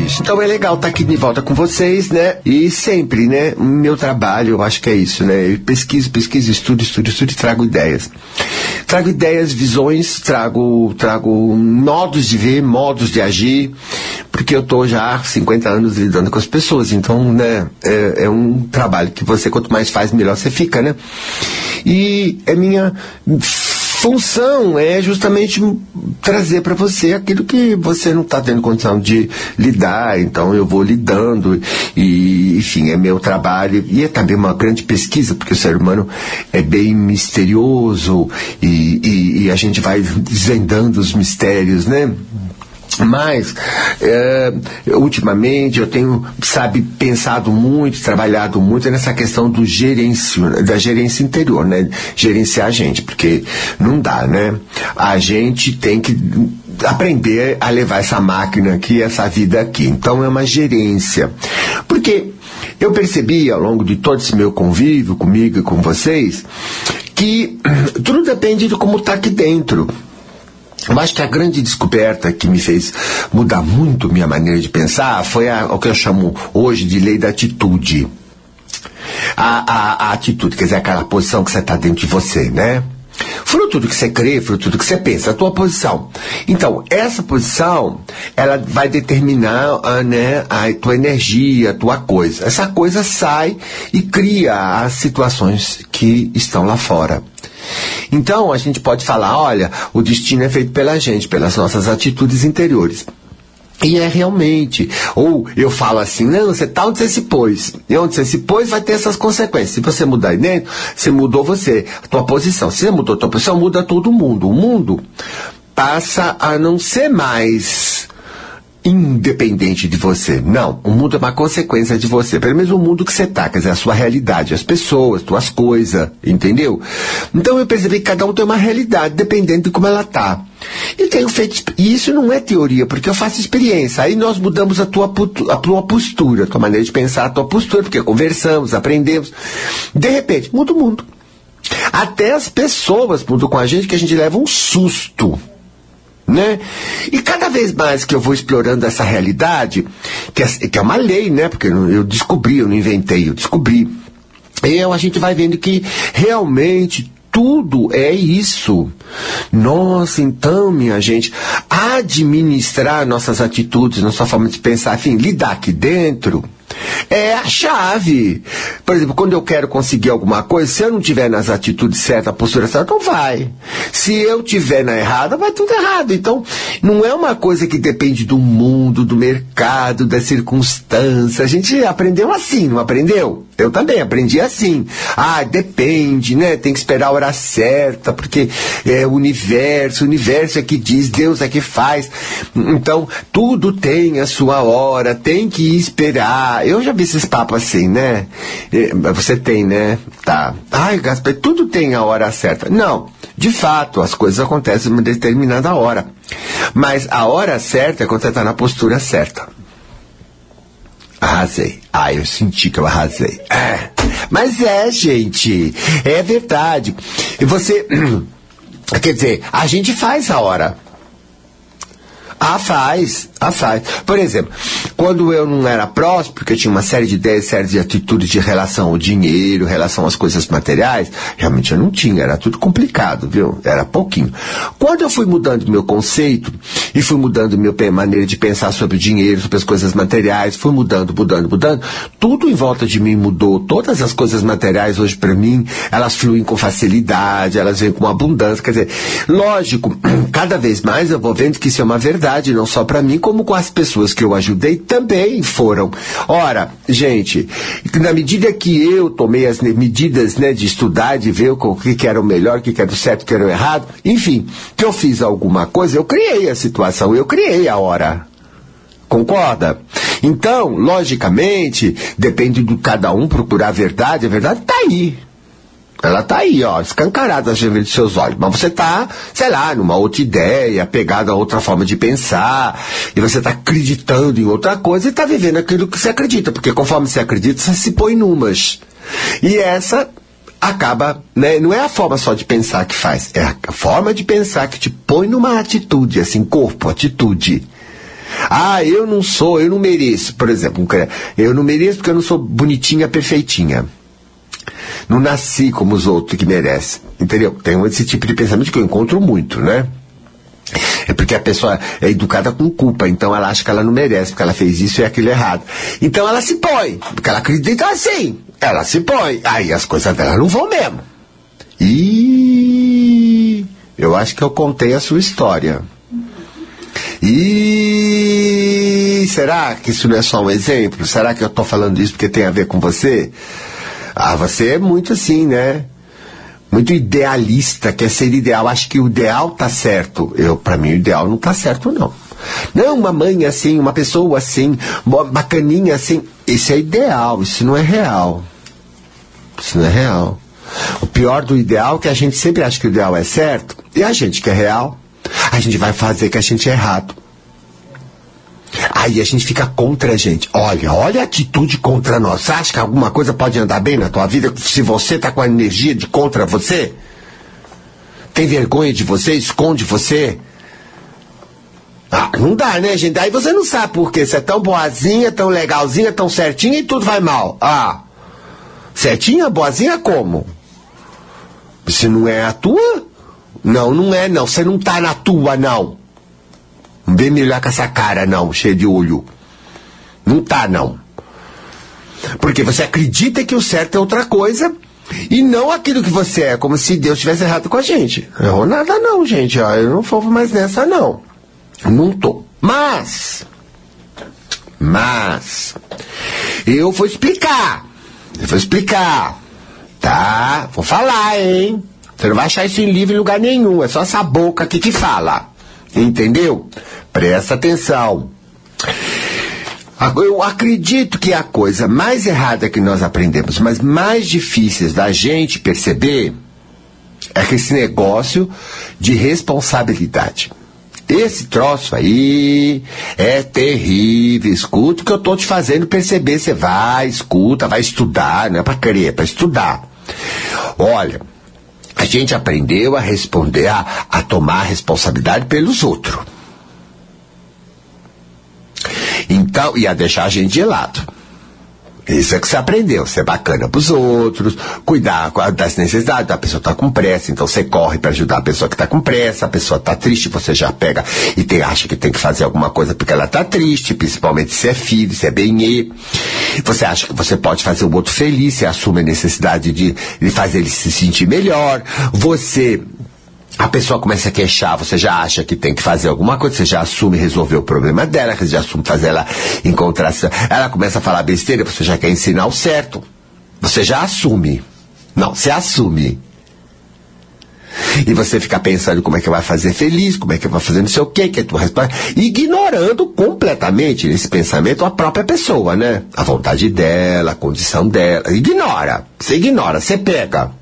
Gente. Então é legal estar aqui de volta com vocês, né? E sempre, né? Meu trabalho, eu acho que é isso, né? Eu pesquiso, pesquiso, estudo, estudo, estudo e trago ideias. Trago ideias, visões, trago, trago modos de ver, modos de agir, porque eu tô já há 50 anos lidando com as pessoas. Então, né? É, é um trabalho que você, quanto mais faz, melhor você fica, né? E é minha função é justamente trazer para você aquilo que você não está tendo condição de lidar, então eu vou lidando e, enfim, é meu trabalho e é também uma grande pesquisa, porque o ser humano é bem misterioso e, e, e a gente vai desvendando os mistérios, né? Mas, é, ultimamente, eu tenho, sabe, pensado muito, trabalhado muito nessa questão do gerêncio, da gerência interior, né? Gerenciar a gente, porque não dá, né? A gente tem que aprender a levar essa máquina aqui, essa vida aqui. Então, é uma gerência. Porque eu percebi ao longo de todo esse meu convívio comigo e com vocês que tudo depende de como está aqui dentro. Eu acho que a grande descoberta que me fez mudar muito minha maneira de pensar foi a, o que eu chamo hoje de lei da atitude. A, a, a atitude, quer dizer, aquela posição que você está dentro de você, né? Fruto do que você crê, fruto do que você pensa, a tua posição. Então, essa posição, ela vai determinar uh, né, a tua energia, a tua coisa. Essa coisa sai e cria as situações que estão lá fora. Então, a gente pode falar, olha, o destino é feito pela gente, pelas nossas atitudes interiores. E é realmente. Ou eu falo assim, não, você tá onde você se pôs. E onde você se pôs vai ter essas consequências. Se você mudar aí dentro, você mudou você, a tua posição. Se você mudou a tua posição, muda todo mundo. O mundo passa a não ser mais independente de você. Não, o mundo é uma consequência de você. Pelo menos o mundo que você está, quer dizer, a sua realidade, as pessoas, tuas coisas, entendeu? Então eu percebi que cada um tem uma realidade, dependendo de como ela está. E tenho feito, e isso não é teoria, porque eu faço experiência. Aí nós mudamos a tua, a tua postura, a tua maneira de pensar, a tua postura, porque conversamos, aprendemos. De repente, muda o mundo. Até as pessoas mudam com a gente que a gente leva um susto né? E cada vez mais que eu vou explorando essa realidade, que é, que é uma lei, né? Porque eu descobri, eu não inventei, eu descobri. E a gente vai vendo que realmente tudo é isso. Nossa, então, minha gente, administrar nossas atitudes, nossa forma de pensar, enfim, lidar aqui dentro é a chave. Por exemplo, quando eu quero conseguir alguma coisa, se eu não tiver nas atitudes certas, a postura certa, não vai. Se eu tiver na errada, vai tudo errado. Então, não é uma coisa que depende do mundo, do mercado, das circunstâncias. A gente aprendeu assim, não aprendeu? Eu também aprendi assim. Ah, depende, né? Tem que esperar a hora certa, porque é o universo, o universo é que diz, Deus é que faz. Então, tudo tem a sua hora, tem que esperar. Eu já vi esses papos assim, né? Você tem, né? Tá. Ai, Gaspar, tudo tem a hora certa. Não. De fato, as coisas acontecem em uma determinada hora. Mas a hora certa é quando você está na postura certa. Arrasei. Ah, eu senti que eu arrasei. É. Mas é, gente. É verdade. E você. Quer dizer, a gente faz a hora. Ah, faz. Faz. Por exemplo, quando eu não era próspero, porque eu tinha uma série de ideias, série de atitudes de relação ao dinheiro, relação às coisas materiais, realmente eu não tinha, era tudo complicado, viu? Era pouquinho. Quando eu fui mudando meu conceito e fui mudando minha maneira de pensar sobre o dinheiro, sobre as coisas materiais, fui mudando, mudando, mudando, tudo em volta de mim mudou. Todas as coisas materiais hoje para mim, elas fluem com facilidade, elas vêm com abundância. Quer dizer, lógico, cada vez mais eu vou vendo que isso é uma verdade, não só para mim, como como com as pessoas que eu ajudei também foram. Ora, gente, na medida que eu tomei as medidas né, de estudar, de ver o que, que era o melhor, o que, que era o certo, o que era o errado, enfim, que eu fiz alguma coisa, eu criei a situação, eu criei a hora. Concorda? Então, logicamente, depende de cada um procurar a verdade, a verdade está aí. Ela tá aí, ó, escancarada vezes de seus olhos. Mas você tá, sei lá, numa outra ideia, pegado a outra forma de pensar, e você tá acreditando em outra coisa e tá vivendo aquilo que você acredita, porque conforme você acredita, você se põe numas. E essa acaba, né, não é a forma só de pensar que faz, é a forma de pensar que te põe numa atitude, assim, corpo, atitude. Ah, eu não sou, eu não mereço. Por exemplo, eu não mereço porque eu não sou bonitinha, perfeitinha. Não nasci como os outros que merecem. Entendeu? Tem esse tipo de pensamento que eu encontro muito, né? É porque a pessoa é educada com culpa, então ela acha que ela não merece, porque ela fez isso e aquilo errado. Então ela se põe, porque ela acredita assim. Ela se põe. Aí as coisas dela não vão mesmo. E eu acho que eu contei a sua história. E será que isso não é só um exemplo? Será que eu estou falando isso porque tem a ver com você? Ah, você é muito assim, né? Muito idealista, quer ser ideal. Acho que o ideal tá certo. Eu, para mim, o ideal não tá certo, não. Não, uma mãe assim, uma pessoa assim, bacaninha assim. Isso é ideal, isso não é real. Isso não é real. O pior do ideal é que a gente sempre acha que o ideal é certo, e a gente que é real, a gente vai fazer que a gente é errado. Aí a gente fica contra a gente. Olha, olha a atitude contra nós. Acha que alguma coisa pode andar bem na tua vida se você tá com a energia de contra você? Tem vergonha de você? Esconde você? Ah, não dá, né, gente? Aí você não sabe por quê. Você é tão boazinha, tão legalzinha, tão certinha e tudo vai mal. Ah, certinha, boazinha como? Se não é a tua? Não, não é não. Você não tá na tua, não. Não vem me olhar com essa cara, não, cheia de olho. Não tá, não. Porque você acredita que o certo é outra coisa e não aquilo que você é, como se Deus tivesse errado com a gente. Errou nada, não, gente. Ó, eu não vou mais nessa, não. Não tô. Mas. Mas. Eu vou explicar. Eu vou explicar. Tá? Vou falar, hein? Você não vai achar isso em livro em lugar nenhum. É só essa boca aqui que fala. Entendeu? Presta atenção. Eu acredito que a coisa mais errada que nós aprendemos, mas mais difíceis da gente perceber, é que esse negócio de responsabilidade. Esse troço aí é terrível. Escuta o que eu tô te fazendo perceber. Você vai, escuta, vai estudar, não é pra querer, é pra estudar. Olha, a gente aprendeu a responder, a, a tomar responsabilidade pelos outros. Então, ia deixar a gente de lado. Isso é que você aprendeu, ser bacana pros outros, cuidar das necessidades, a pessoa tá com pressa, então você corre para ajudar a pessoa que tá com pressa, a pessoa tá triste, você já pega e tem, acha que tem que fazer alguma coisa porque ela tá triste, principalmente se é filho, se é bem Você acha que você pode fazer o outro feliz, você assume a necessidade de, de fazer ele se sentir melhor, você a pessoa começa a queixar, você já acha que tem que fazer alguma coisa, você já assume resolver o problema dela, você já assume fazer ela encontrar. Ela começa a falar besteira, você já quer ensinar o certo. Você já assume. Não, você assume. E você fica pensando como é que vai fazer feliz, como é que vai fazer não sei o quê, que é tua resposta, ignorando completamente nesse pensamento a própria pessoa, né? A vontade dela, a condição dela. Ignora. Você ignora, você pega.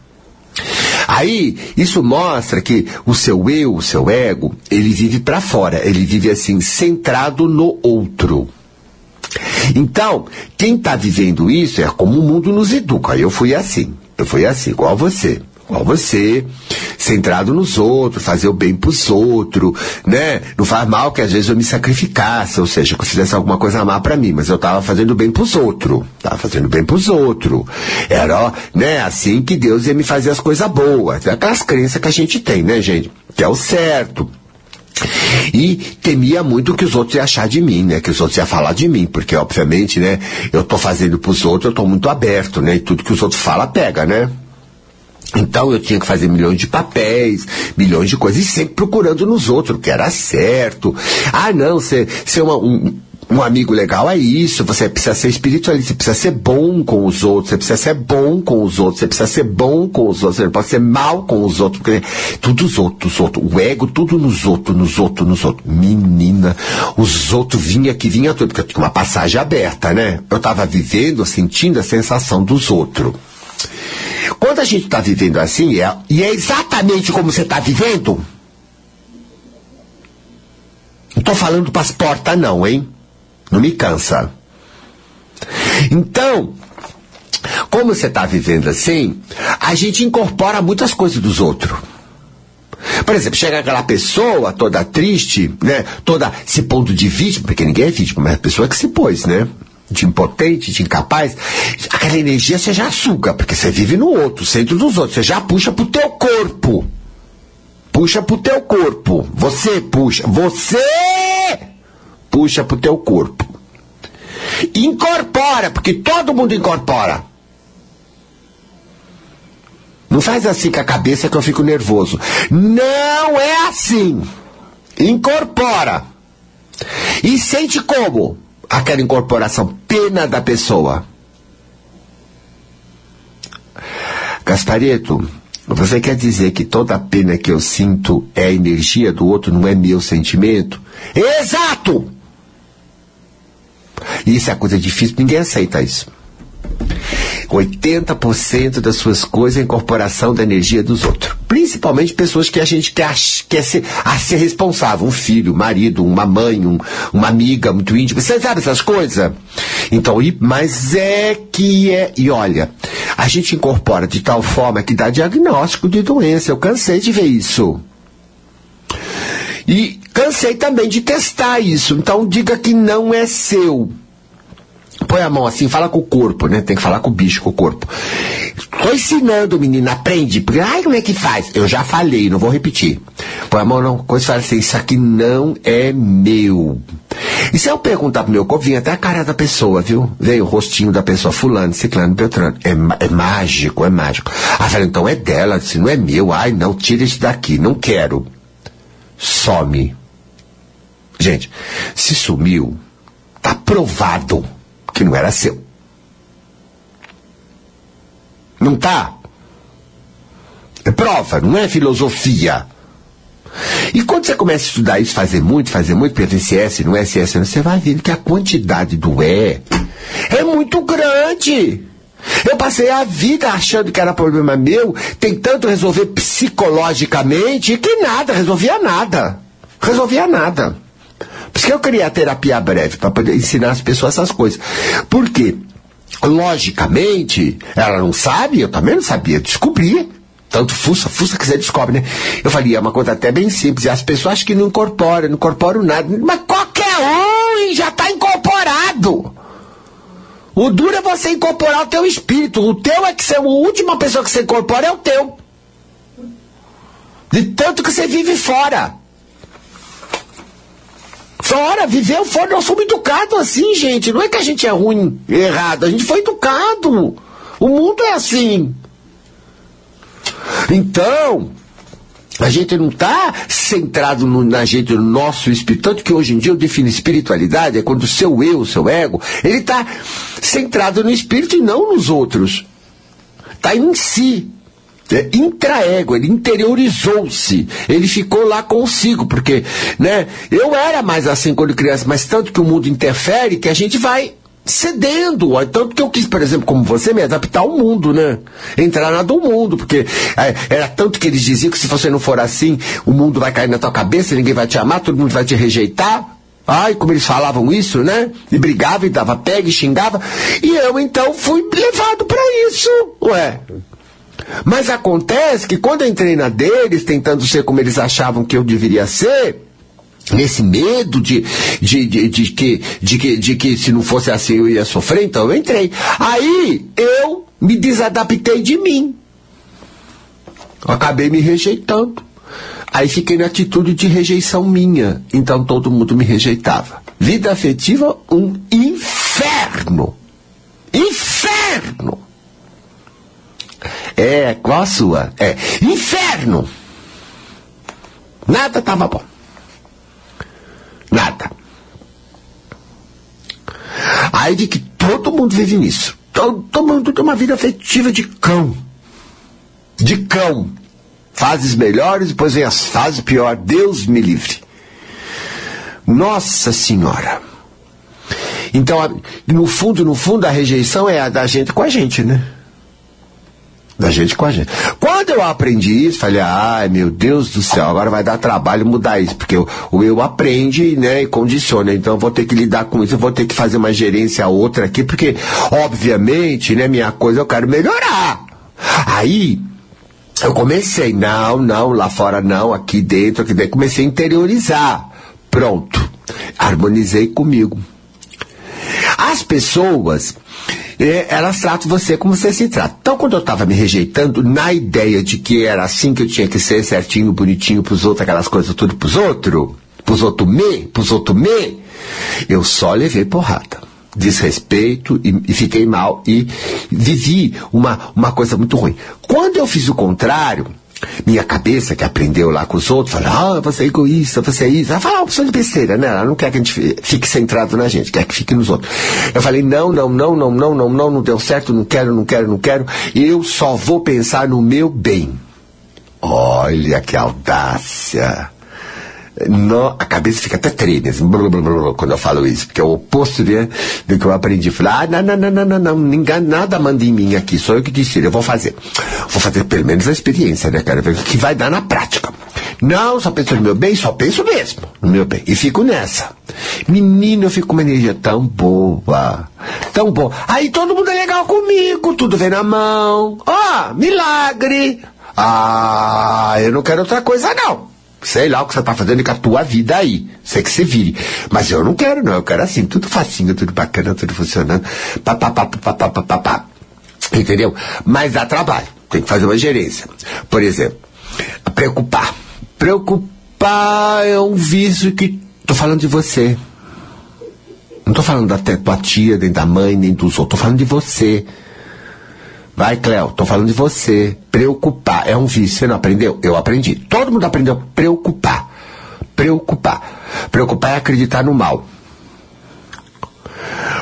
Aí, isso mostra que o seu eu, o seu ego, ele vive para fora, ele vive assim, centrado no outro. Então, quem está vivendo isso é como o mundo nos educa. Eu fui assim, eu fui assim, igual você igual você, centrado nos outros, fazer o bem pros outros, né? Não faz mal que às vezes eu me sacrificasse, ou seja, que eu fizesse alguma coisa má para mim, mas eu tava fazendo bem pros outros, tava fazendo bem pros outros. Era, né, assim que Deus ia me fazer as coisas boas, aquelas crenças que a gente tem, né, gente? Que é o certo. E temia muito o que os outros iam achar de mim, né? Que os outros iam falar de mim, porque obviamente, né? Eu tô fazendo pros outros, eu tô muito aberto, né? E tudo que os outros falam pega, né? Então eu tinha que fazer milhões de papéis, milhões de coisas, e sempre procurando nos outros, que era certo. Ah, não, ser, ser uma, um, um amigo legal é isso, você precisa ser espiritualista, você precisa ser bom com os outros, você precisa ser bom com os outros, você precisa ser bom com os outros, você não pode ser mal com os outros, porque tudo os outros, os outros, o ego tudo nos outros, nos outros, nos outros. Menina, os outros vinha que vinha tudo, porque eu tinha uma passagem aberta, né? Eu estava vivendo, sentindo a sensação dos outros. Quando a gente está vivendo assim, é, e é exatamente como você está vivendo, não estou falando para as portas, não, hein? Não me cansa. Então, como você está vivendo assim, a gente incorpora muitas coisas dos outros. Por exemplo, chega aquela pessoa toda triste, né? Toda se pondo de vítima, porque ninguém é vítima, mas a pessoa que se pôs, né? De impotente, de incapaz, aquela energia você já suga, porque você vive no outro, centro dos outros, você já puxa pro teu corpo. Puxa pro teu corpo. Você puxa. Você puxa pro teu corpo. Incorpora, porque todo mundo incorpora. Não faz assim com a cabeça que eu fico nervoso. Não é assim. Incorpora. E sente como? Aquela incorporação. Pena da pessoa. Gaspareto, você quer dizer que toda a pena que eu sinto é a energia do outro, não é meu sentimento? Exato! Isso é coisa difícil, ninguém aceita isso. 80% das suas coisas é incorporação da energia dos outros. Principalmente pessoas que a gente quer, quer ser, a ser responsável. Um filho, um marido, uma mãe, um, uma amiga muito íntima. Você sabe essas coisas? Então, e, mas é que é. E olha, a gente incorpora de tal forma que dá diagnóstico de doença. Eu cansei de ver isso. E cansei também de testar isso. Então diga que não é seu põe a mão assim, fala com o corpo, né? Tem que falar com o bicho, com o corpo. Tô ensinando, menina, aprende. Porque, ai, como é que faz? Eu já falei, não vou repetir. Põe a mão, não, coisa fala assim, isso aqui não é meu. E se eu perguntar pro meu corpo, vem até a cara da pessoa, viu? Vem o rostinho da pessoa, fulano, ciclano, beltrano. É, é mágico, é mágico. Ah, fala, então é dela, se não é meu. Ai, não, tira isso daqui, não quero. Some. Gente, se sumiu, tá provado que não era seu. Não tá? É prova, não é filosofia. E quando você começa a estudar isso, fazer muito, fazer muito, PVCS, não é SS, você vai vendo que a quantidade do é é muito grande. Eu passei a vida achando que era problema meu, tentando resolver psicologicamente, que nada, resolvia nada. Resolvia nada. Por isso que eu queria a terapia breve, para poder ensinar as pessoas essas coisas. Por quê? Logicamente, ela não sabe, eu também não sabia, descobri. Tanto fuça, fuça que você descobre, né? Eu falei, é uma coisa até bem simples. As pessoas acham que não incorporam, não incorporam nada. Mas qualquer um já está incorporado. O duro é você incorporar o teu espírito. O teu é que você, a última pessoa que você incorpora é o teu. De tanto que você vive fora. Fora, viveu fora, nós fomos educados assim, gente. Não é que a gente é ruim, errado, a gente foi educado. O mundo é assim. Então, a gente não está centrado no, na gente, no nosso espírito. Tanto que hoje em dia eu defino espiritualidade, é quando o seu eu, o seu ego, ele está centrado no espírito e não nos outros. Está em si é, intraego, ele interiorizou-se, ele ficou lá consigo, porque, né, eu era mais assim quando criança, mas tanto que o mundo interfere que a gente vai cedendo, tanto que eu quis, por exemplo, como você, me adaptar ao mundo, né, entrar na do mundo, porque é, era tanto que eles diziam que se você não for assim, o mundo vai cair na tua cabeça, ninguém vai te amar, todo mundo vai te rejeitar, Ai, como eles falavam isso, né? E brigava e dava pega e xingava. E eu então fui levado para isso. Ué, mas acontece que quando eu entrei na deles, tentando ser como eles achavam que eu deveria ser, nesse medo de, de, de, de, que, de, que, de que se não fosse assim eu ia sofrer, então eu entrei. Aí eu me desadaptei de mim. Acabei me rejeitando. Aí fiquei na atitude de rejeição minha. Então todo mundo me rejeitava. Vida afetiva, um inferno. Inferno! É, qual a sua? É, inferno! Nada estava bom. Nada. Aí de que todo mundo vive nisso. Todo, todo mundo tem uma vida afetiva de cão. De cão. Fases melhores, depois vem as fases piores. Deus me livre. Nossa Senhora. Então, no fundo, no fundo, a rejeição é a da gente com a gente, né? Da gente com a gente. Quando eu aprendi isso, falei, ai meu Deus do céu, agora vai dar trabalho mudar isso, porque o, eu aprende né, e condiciona, então eu vou ter que lidar com isso, eu vou ter que fazer uma gerência outra aqui, porque, obviamente, né, minha coisa eu quero melhorar. Aí, eu comecei, não, não, lá fora não, aqui dentro, aqui dentro. Comecei a interiorizar. Pronto. Harmonizei comigo. As pessoas, elas tratam você como você se trata. Então, quando eu estava me rejeitando, na ideia de que era assim que eu tinha que ser, certinho, bonitinho pros outros, aquelas coisas tudo pros outros, pros outros me, pros outros me, eu só levei porrada desrespeito e, e, fiquei mal e vivi uma, uma coisa muito ruim. Quando eu fiz o contrário, minha cabeça, que aprendeu lá com os outros, fala, ah, você é egoísta, você é isso. Ela fala, ah, pessoa de besteira, né? Ela não quer que a gente fique centrado na gente, quer que fique nos outros. Eu falei, não, não, não, não, não, não, não, não deu certo, não quero, não quero, não quero. Eu só vou pensar no meu bem. Olha que audácia no, a cabeça fica até treme, assim, quando eu falo isso, porque é o oposto né, do que eu aprendi. Falei, ah, não, não, não, não, não, não, ninguém, nada manda em mim aqui, sou eu que decidi, eu vou fazer. Vou fazer pelo menos a experiência, né, cara, que vai dar na prática. Não, só penso no meu bem, só penso mesmo no meu bem. E fico nessa. Menino, eu fico com uma energia tão boa, tão boa. Aí todo mundo é legal comigo, tudo vem na mão. Ó, oh, milagre. Ah, eu não quero outra coisa não. Sei lá o que você tá fazendo com a tua vida aí. Sei que você vire. Mas eu não quero, não. Eu quero assim, tudo facinho, tudo bacana, tudo funcionando. Pá, pá, pá, pá, pá, pá, pá, pá. Entendeu? Mas dá trabalho. Tem que fazer uma gerência. Por exemplo, preocupar. Preocupar é um vício que. Tô falando de você. Não tô falando da tua tia, nem da mãe, nem dos outros. Tô falando de você. Vai, Cléo, tô falando de você. Preocupar é um vício. Você não aprendeu? Eu aprendi. Todo mundo aprendeu. Preocupar. Preocupar. Preocupar é acreditar no mal.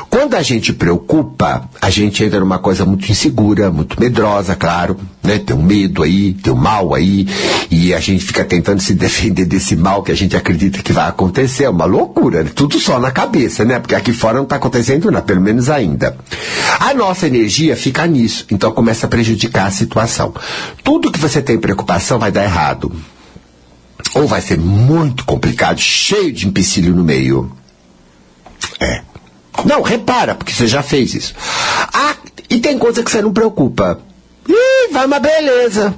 Quando a gente preocupa, a gente entra numa coisa muito insegura, muito medrosa, claro, né? Tem um medo aí, tem um mal aí, e a gente fica tentando se defender desse mal que a gente acredita que vai acontecer. É uma loucura, né? tudo só na cabeça, né? Porque aqui fora não está acontecendo nada, pelo menos ainda. A nossa energia fica nisso, então começa a prejudicar a situação. Tudo que você tem preocupação vai dar errado. Ou vai ser muito complicado, cheio de empecilho no meio. É. Não, repara, porque você já fez isso. Ah, e tem coisa que você não preocupa. Ih, vai uma beleza.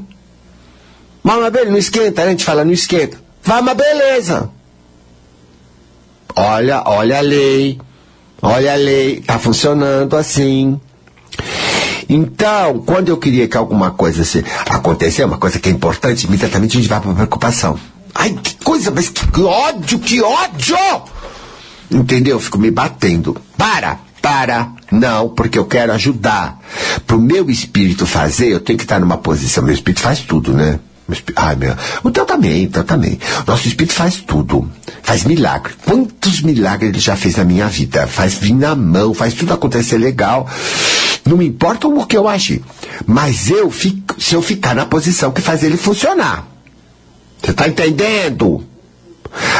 Vai uma beleza, não esquenta, a gente fala, não esquenta. Vai uma beleza. Olha, olha a lei. Olha a lei, tá funcionando assim. Então, quando eu queria que alguma coisa se acontecesse, uma coisa que é importante, imediatamente a gente vai para preocupação. Ai, que coisa, mas que ódio, que ódio! Entendeu? Eu fico me batendo. Para! Para! Não, porque eu quero ajudar. Pro meu espírito fazer, eu tenho que estar numa posição. Meu espírito faz tudo, né? Ai, meu. O teu também, o teu também. Nosso espírito faz tudo. Faz milagre. Quantos milagres ele já fez na minha vida? Faz vir na mão, faz tudo acontecer legal. Não me importa o que eu agir. Mas eu fico, se eu ficar na posição que faz ele funcionar. Você tá entendendo?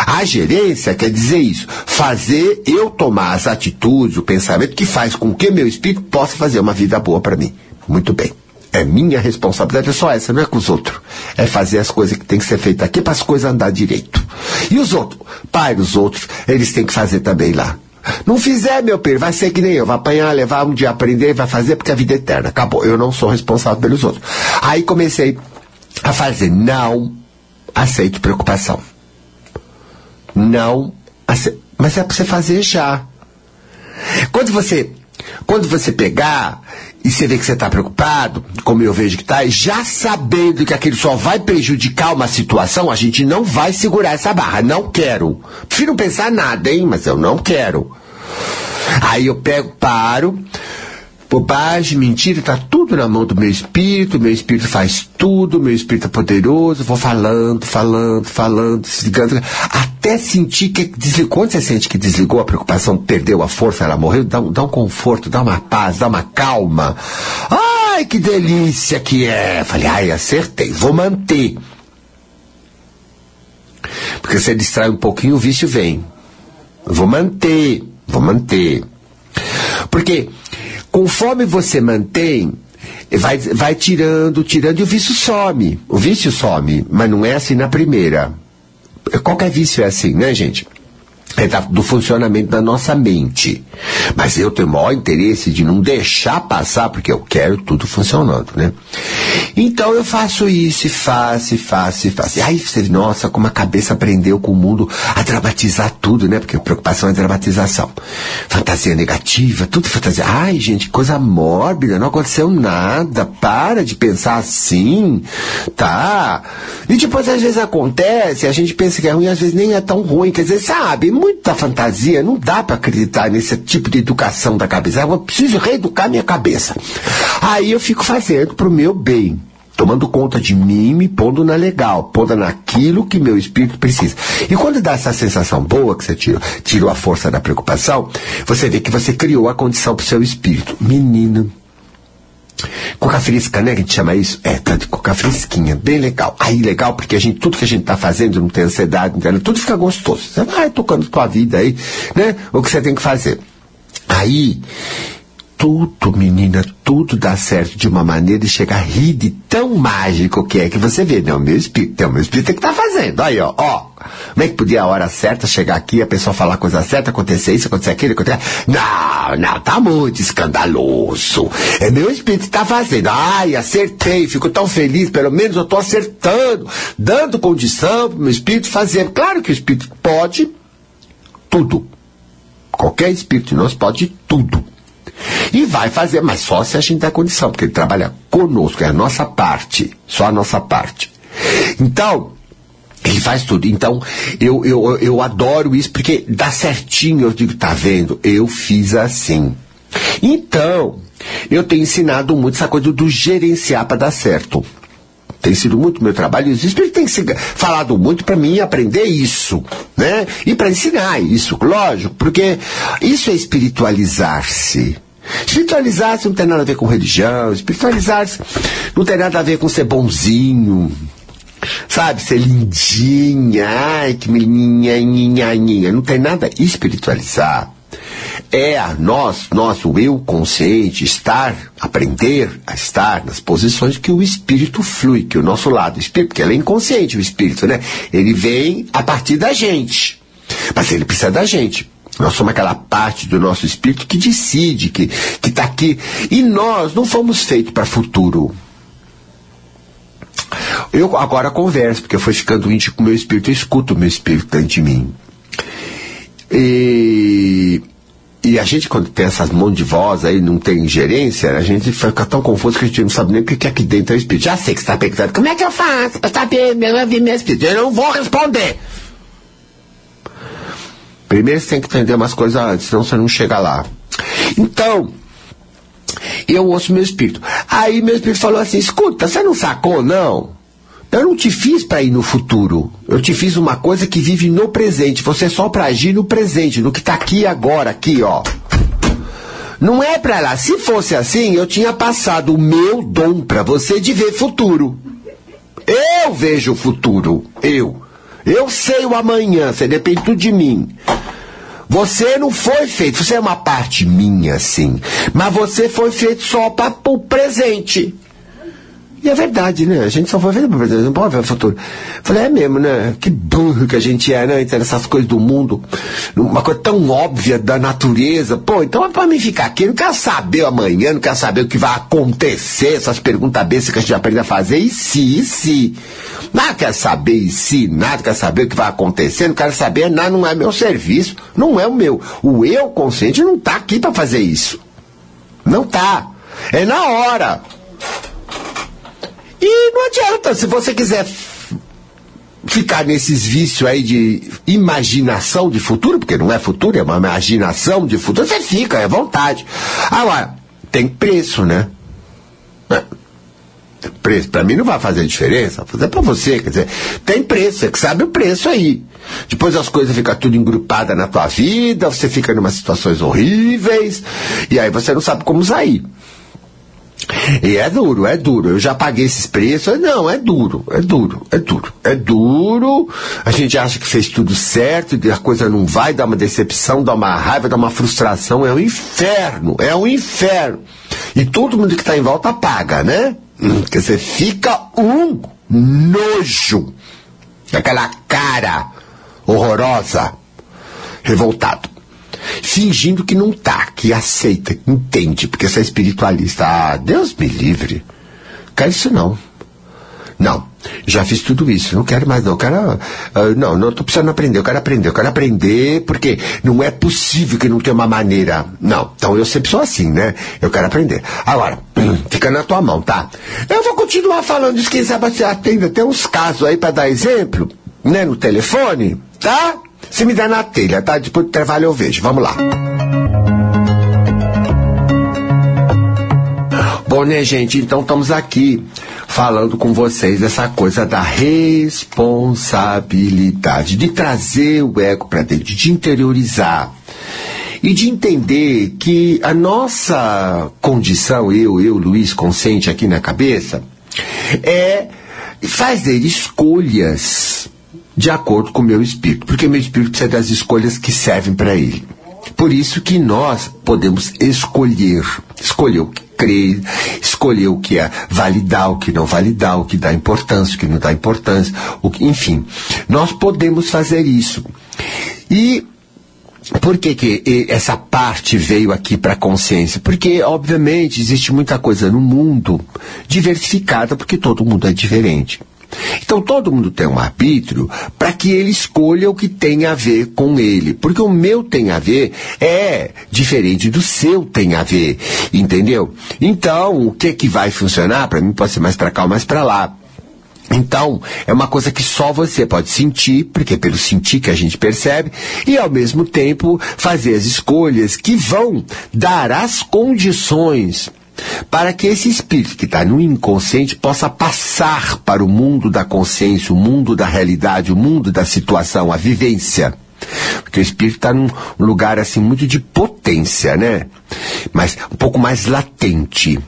A gerência quer dizer isso, fazer eu tomar as atitudes, o pensamento que faz com que meu espírito possa fazer uma vida boa para mim. Muito bem. É minha responsabilidade, é só essa, não é com os outros. É fazer as coisas que tem que ser feitas aqui para as coisas andar direito. E os outros? Pai, os outros, eles têm que fazer também lá. Não fizer, meu filho, vai ser que nem eu, vai apanhar, levar um dia aprender, vai fazer porque a vida é eterna. Acabou. Eu não sou responsável pelos outros. Aí comecei a fazer. Não aceito preocupação. Não. Mas é para você fazer já. Quando você, quando você pegar e você vê que você está preocupado, como eu vejo que está, já sabendo que aquilo só vai prejudicar uma situação, a gente não vai segurar essa barra. Não quero. Prefiro pensar nada, hein? Mas eu não quero. Aí eu pego, paro, bobagem, mentira, está tudo na mão do meu espírito, meu espírito faz tudo, meu espírito é poderoso, vou falando, falando, falando, desligando, até sentir que desligou. Quando você sente que desligou, a preocupação perdeu a força, ela morreu, dá, dá um conforto, dá uma paz, dá uma calma. Ai, que delícia que é! Falei, ai, acertei, vou manter. Porque você distrai um pouquinho, o vício vem. Vou manter, vou manter. Porque Conforme você mantém, vai, vai tirando, tirando, e o vício some. O vício some, mas não é assim na primeira. Qualquer vício é assim, né, gente? É da, do funcionamento da nossa mente. Mas eu tenho o maior interesse de não deixar passar, porque eu quero tudo funcionando, né? Então eu faço isso, e faço, e faço, e faço. E aí você, nossa, como a cabeça aprendeu com o mundo a dramatizar tudo, né? Porque preocupação é dramatização. Fantasia negativa, tudo fantasia. Ai, gente, coisa mórbida, não aconteceu nada. Para de pensar assim, tá? E depois às vezes acontece, a gente pensa que é ruim, às vezes nem é tão ruim. Quer dizer, sabe, muita fantasia, não dá para acreditar nesse tipo de educação da cabeça. Eu preciso reeducar minha cabeça. Aí eu fico fazendo pro meu bem tomando conta de mim, me pondo na legal, pondo naquilo que meu espírito precisa. E quando dá essa sensação boa que você tirou, tirou a força da preocupação, você vê que você criou a condição para o seu espírito. Menino, Coca fresca, né? Que a gente chama isso? É, tá de coca fresquinha, bem legal. Aí legal, porque a gente, tudo que a gente tá fazendo, não tem ansiedade, tudo fica gostoso. Você vai tocando tua vida aí, né? O que você tem que fazer. Aí, tudo, menina, tudo dá certo de uma maneira de chegar a rir de tão mágico que é que você vê. Não, meu espírito, é o meu espírito que tá fazendo. Aí, ó, ó. Como é que podia a hora certa chegar aqui, a pessoa falar a coisa certa, acontecer isso, acontecer aquilo, acontecer... Não, não, tá muito escandaloso. É meu espírito que tá fazendo. Ai, acertei, fico tão feliz, pelo menos eu tô acertando, dando condição pro meu espírito fazer. Claro que o espírito pode tudo. Qualquer espírito de nós pode tudo. E vai fazer, mas só se a gente der condição, porque ele trabalha conosco, é a nossa parte, só a nossa parte. Então, ele faz tudo. Então, eu, eu, eu adoro isso, porque dá certinho. Eu digo, tá vendo? Eu fiz assim. Então, eu tenho ensinado muito essa coisa do gerenciar para dar certo. Tem sido muito meu trabalho. Têm se falado muito para mim aprender isso, né? E para ensinar isso, lógico, porque isso é espiritualizar-se. Espiritualizar-se não tem nada a ver com religião, espiritualizar-se não tem nada a ver com ser bonzinho, sabe, ser lindinha, ai, que menininha, ninha, ninha. não tem nada. Espiritualizar é nós, nosso eu consciente, estar, aprender a estar nas posições que o espírito flui, que o nosso lado, espírito, porque ele é inconsciente, o espírito, né? Ele vem a partir da gente. Mas ele precisa da gente. Nós somos aquela parte do nosso espírito que decide, que está aqui. E nós não fomos feitos para futuro. Eu agora converso, porque eu fui ficando íntimo com o meu espírito, eu escuto o meu espírito dentro de mim. E, e a gente, quando tem essas mãos de voz aí, não tem gerência, a gente fica tão confuso que a gente não sabe nem o que é aqui dentro é o espírito. Já sei que você está perguntando, como é que eu faço para saber meu, meu espírito? Eu não vou responder. Primeiro você tem que entender umas coisas antes, senão você não chega lá. Então, eu ouço meu espírito. Aí meu espírito falou assim: escuta, você não sacou, não? Eu não te fiz para ir no futuro. Eu te fiz uma coisa que vive no presente. Você é só para agir no presente, no que está aqui agora, aqui, ó. Não é para lá. Se fosse assim, eu tinha passado o meu dom para você de ver futuro. Eu vejo o futuro. Eu. Eu sei o amanhã, você depende tudo de mim. Você não foi feito, você é uma parte minha, sim. Mas você foi feito só para o presente. E é verdade, né? A gente só para o presente, não pode ver o futuro. Falei, é mesmo, né? Que burro que a gente é, né? Entre essas coisas do mundo. Uma coisa tão óbvia da natureza. Pô, então é para mim ficar aqui. Não quero saber amanhã, não quero saber o que vai acontecer, essas perguntas bestas que a gente aprende a fazer. E se, e se? Nada quer saber e se, nada quer saber o que vai acontecer, não quero saber nada, não é meu serviço, não é o meu. O eu consciente não está aqui para fazer isso. Não tá. É na hora. E não adianta, se você quiser ficar nesses vícios aí de imaginação de futuro, porque não é futuro, é uma imaginação de futuro, você fica, é vontade. Agora, tem preço, né? É preço. Para mim não vai fazer diferença, vai fazer para você, quer dizer, tem preço, você que sabe o preço aí. Depois as coisas ficam tudo engrupadas na tua vida, você fica em umas situações horríveis, e aí você não sabe como sair. E é duro, é duro. Eu já paguei esses preços. Não, é duro, é duro, é duro. É duro. A gente acha que fez tudo certo a coisa não vai, dá uma decepção, dá uma raiva, dá uma frustração. É um inferno, é um inferno. E todo mundo que está em volta paga, né? Quer dizer, fica um nojo. Aquela cara horrorosa. revoltado. Fingindo que não tá, que aceita, entende, porque é espiritualista. Ah, Deus me livre. Quero isso não. Não, já fiz tudo isso, não quero mais não, quero, uh, não, não estou precisando aprender, eu quero aprender, eu quero aprender porque não é possível que não tenha uma maneira, não, então eu sempre sou assim, né, eu quero aprender. Agora, fica na tua mão, tá? Eu vou continuar falando isso, quem sabe você atende até uns casos aí para dar exemplo, né, no telefone, tá? Se me der na telha, tá? Depois do trabalho eu vejo, vamos lá. Bom, né, gente? Então estamos aqui falando com vocês dessa coisa da responsabilidade, de trazer o ego para dentro, de interiorizar e de entender que a nossa condição, eu, eu, Luiz, consciente aqui na cabeça, é fazer escolhas de acordo com o meu espírito, porque meu espírito precisa das escolhas que servem para ele. Por isso que nós podemos escolher, escolher o que crer, escolher o que é validar, o que não validar, o que dá importância, o que não dá importância, o que, enfim, nós podemos fazer isso. E por que, que essa parte veio aqui para a consciência? Porque, obviamente, existe muita coisa no mundo diversificada, porque todo mundo é diferente. Então todo mundo tem um arbítrio para que ele escolha o que tem a ver com ele. Porque o meu tem a ver é diferente do seu tem a ver. Entendeu? Então, o que que vai funcionar? Para mim pode ser mais para cá ou mais para lá. Então, é uma coisa que só você pode sentir, porque é pelo sentir que a gente percebe, e ao mesmo tempo fazer as escolhas que vão dar as condições para que esse espírito que está no inconsciente possa passar para o mundo da consciência, o mundo da realidade, o mundo da situação, a vivência. Porque o espírito está num lugar assim muito de potência, né? Mas um pouco mais latente.